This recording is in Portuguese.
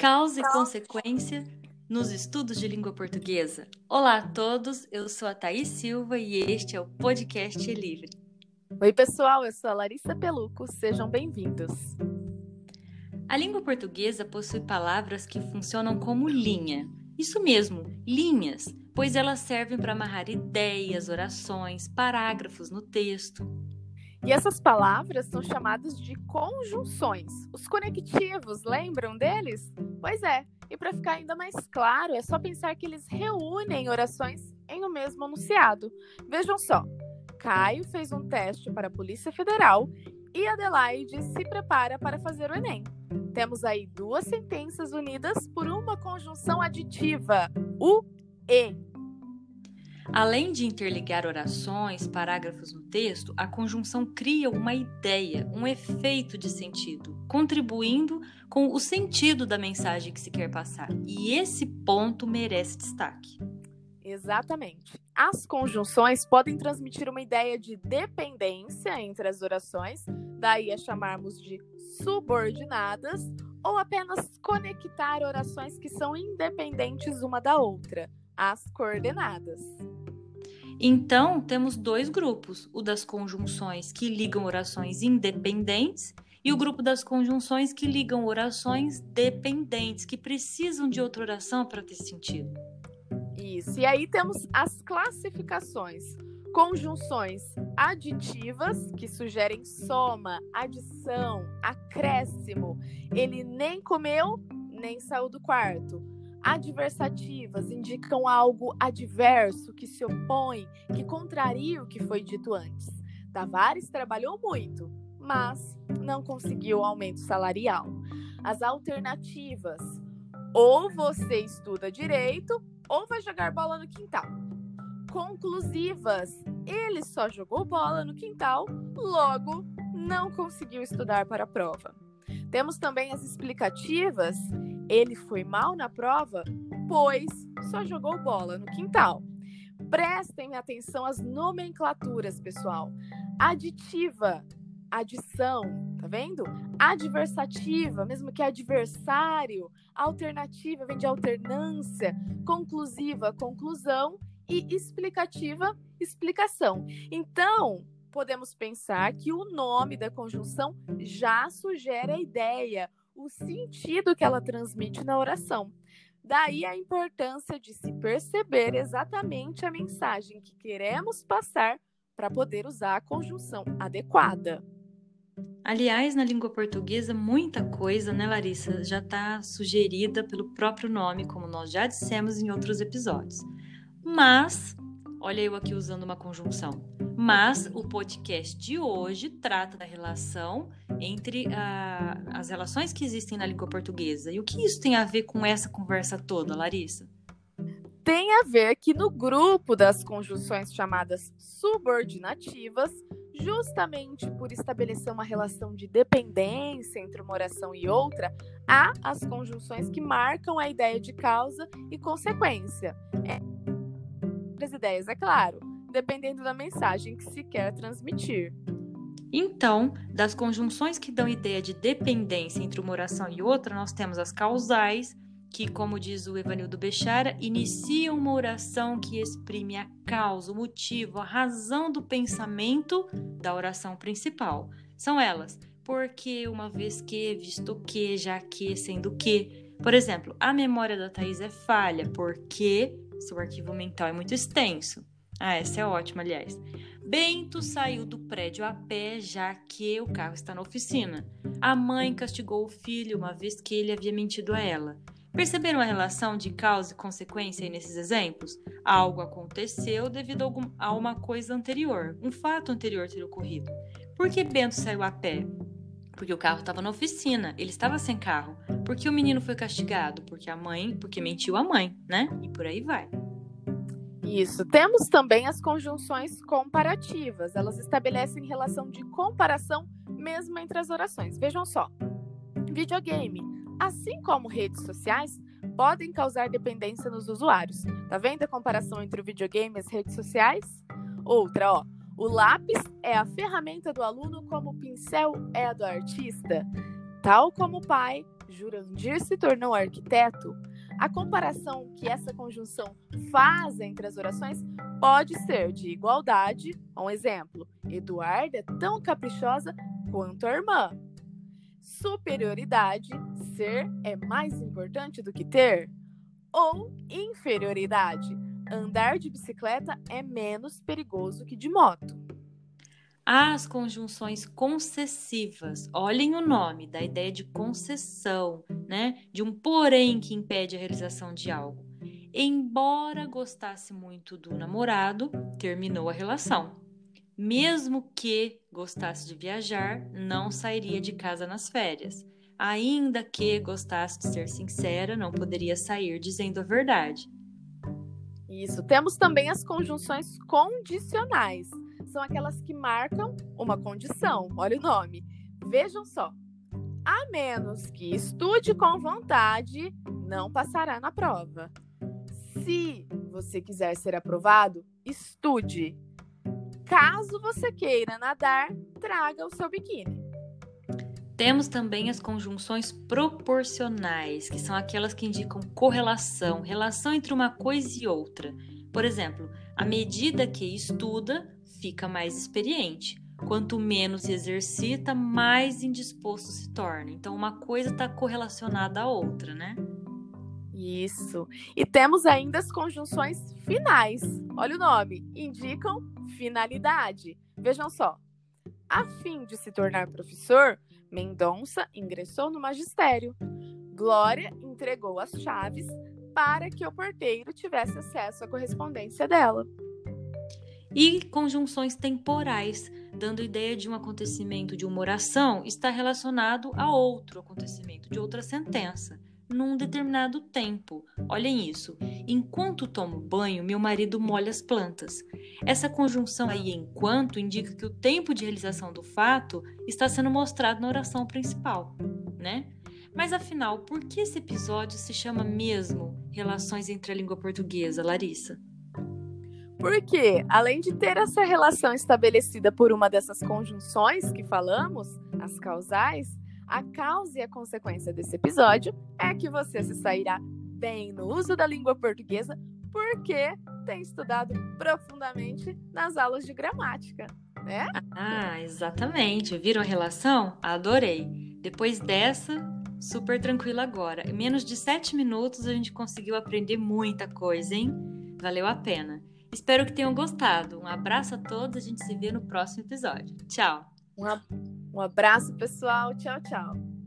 Causa e consequência nos estudos de língua portuguesa. Olá a todos, eu sou a Thaís Silva e este é o Podcast Livre. Oi, pessoal, eu sou a Larissa Peluco, sejam bem-vindos. A língua portuguesa possui palavras que funcionam como linha. Isso mesmo, linhas, pois elas servem para amarrar ideias, orações, parágrafos no texto. E essas palavras são chamadas de conjunções. Os conectivos, lembram deles? Pois é, e para ficar ainda mais claro, é só pensar que eles reúnem orações em um mesmo enunciado. Vejam só: Caio fez um teste para a Polícia Federal e Adelaide se prepara para fazer o Enem. Temos aí duas sentenças unidas por uma conjunção aditiva, o e. Além de interligar orações, parágrafos no texto, a conjunção cria uma ideia, um efeito de sentido, contribuindo com o sentido da mensagem que se quer passar. E esse ponto merece destaque. Exatamente. As conjunções podem transmitir uma ideia de dependência entre as orações, daí a chamarmos de subordinadas, ou apenas conectar orações que são independentes uma da outra, as coordenadas. Então, temos dois grupos: o das conjunções que ligam orações independentes e o grupo das conjunções que ligam orações dependentes, que precisam de outra oração para ter sentido. Isso. E aí temos as classificações. Conjunções aditivas, que sugerem soma, adição, acréscimo. Ele nem comeu, nem saiu do quarto adversativas indicam algo adverso, que se opõe, que contraria o que foi dito antes. Tavares trabalhou muito, mas não conseguiu aumento salarial. As alternativas: ou você estuda direito, ou vai jogar bola no quintal. Conclusivas: ele só jogou bola no quintal, logo não conseguiu estudar para a prova. Temos também as explicativas ele foi mal na prova, pois só jogou bola no quintal. Prestem atenção às nomenclaturas, pessoal. Aditiva, adição, tá vendo? Adversativa, mesmo que adversário. Alternativa vem de alternância. Conclusiva, conclusão. E explicativa, explicação. Então, podemos pensar que o nome da conjunção já sugere a ideia, o sentido que ela transmite na oração. Daí a importância de se perceber exatamente a mensagem que queremos passar para poder usar a conjunção adequada. Aliás, na língua portuguesa, muita coisa, né, Larissa, já está sugerida pelo próprio nome, como nós já dissemos em outros episódios. Mas, olha eu aqui usando uma conjunção. Mas o podcast de hoje trata da relação entre uh, as relações que existem na língua portuguesa. E o que isso tem a ver com essa conversa toda, Larissa? Tem a ver que no grupo das conjunções chamadas subordinativas, justamente por estabelecer uma relação de dependência entre uma oração e outra, há as conjunções que marcam a ideia de causa e consequência. É, as ideias, é claro dependendo da mensagem que se quer transmitir. Então, das conjunções que dão ideia de dependência entre uma oração e outra, nós temos as causais, que, como diz o Evanildo Bechara, iniciam uma oração que exprime a causa, o motivo, a razão do pensamento da oração principal. São elas, porque, uma vez que, visto que, já que, sendo que. Por exemplo, a memória da Thais é falha, porque seu arquivo mental é muito extenso. Ah, essa é ótima, aliás. Bento saiu do prédio a pé, já que o carro está na oficina. A mãe castigou o filho uma vez que ele havia mentido a ela. Perceberam a relação de causa e consequência aí nesses exemplos? Algo aconteceu devido a uma coisa anterior, um fato anterior ter ocorrido. Por que Bento saiu a pé? Porque o carro estava na oficina, ele estava sem carro. Por que o menino foi castigado? Porque a mãe, porque mentiu a mãe, né? E por aí vai. Isso. Temos também as conjunções comparativas. Elas estabelecem relação de comparação mesmo entre as orações. Vejam só. Videogame, assim como redes sociais, podem causar dependência nos usuários. Tá vendo a comparação entre o videogame e as redes sociais? Outra, ó. O lápis é a ferramenta do aluno como o pincel é a do artista. Tal como o pai, Jurandir se tornou arquiteto, a comparação que essa conjunção faz entre as orações pode ser de igualdade. Um exemplo: Eduarda é tão caprichosa quanto a irmã. Superioridade: ser é mais importante do que ter. Ou inferioridade: andar de bicicleta é menos perigoso que de moto. As conjunções concessivas, olhem o nome, da ideia de concessão, né? De um porém que impede a realização de algo. Embora gostasse muito do namorado, terminou a relação. Mesmo que gostasse de viajar, não sairia de casa nas férias. Ainda que gostasse de ser sincera, não poderia sair dizendo a verdade. Isso. Temos também as conjunções condicionais são aquelas que marcam uma condição. Olha o nome. Vejam só. A menos que estude com vontade, não passará na prova. Se você quiser ser aprovado, estude. Caso você queira nadar, traga o seu biquíni. Temos também as conjunções proporcionais, que são aquelas que indicam correlação, relação entre uma coisa e outra. Por exemplo, à medida que estuda, fica mais experiente. Quanto menos exercita, mais indisposto se torna. Então, uma coisa está correlacionada à outra, né? Isso. E temos ainda as conjunções finais. Olha o nome. Indicam finalidade. Vejam só. A fim de se tornar professor, Mendonça ingressou no magistério. Glória entregou as chaves para que o porteiro tivesse acesso à correspondência dela e conjunções temporais, dando ideia de um acontecimento de uma oração está relacionado a outro acontecimento, de outra sentença, num determinado tempo. Olhem isso. Enquanto tomo banho, meu marido molha as plantas. Essa conjunção aí, enquanto, indica que o tempo de realização do fato está sendo mostrado na oração principal, né? Mas afinal, por que esse episódio se chama mesmo Relações entre a Língua Portuguesa, Larissa? Porque, além de ter essa relação estabelecida por uma dessas conjunções que falamos, as causais, a causa e a consequência desse episódio é que você se sairá bem no uso da língua portuguesa porque tem estudado profundamente nas aulas de gramática, né? Ah, exatamente. Viram a relação? Adorei. Depois dessa, super tranquilo agora. Em menos de sete minutos a gente conseguiu aprender muita coisa, hein? Valeu a pena. Espero que tenham gostado. Um abraço a todos, a gente se vê no próximo episódio. Tchau. Um abraço, pessoal. Tchau, tchau.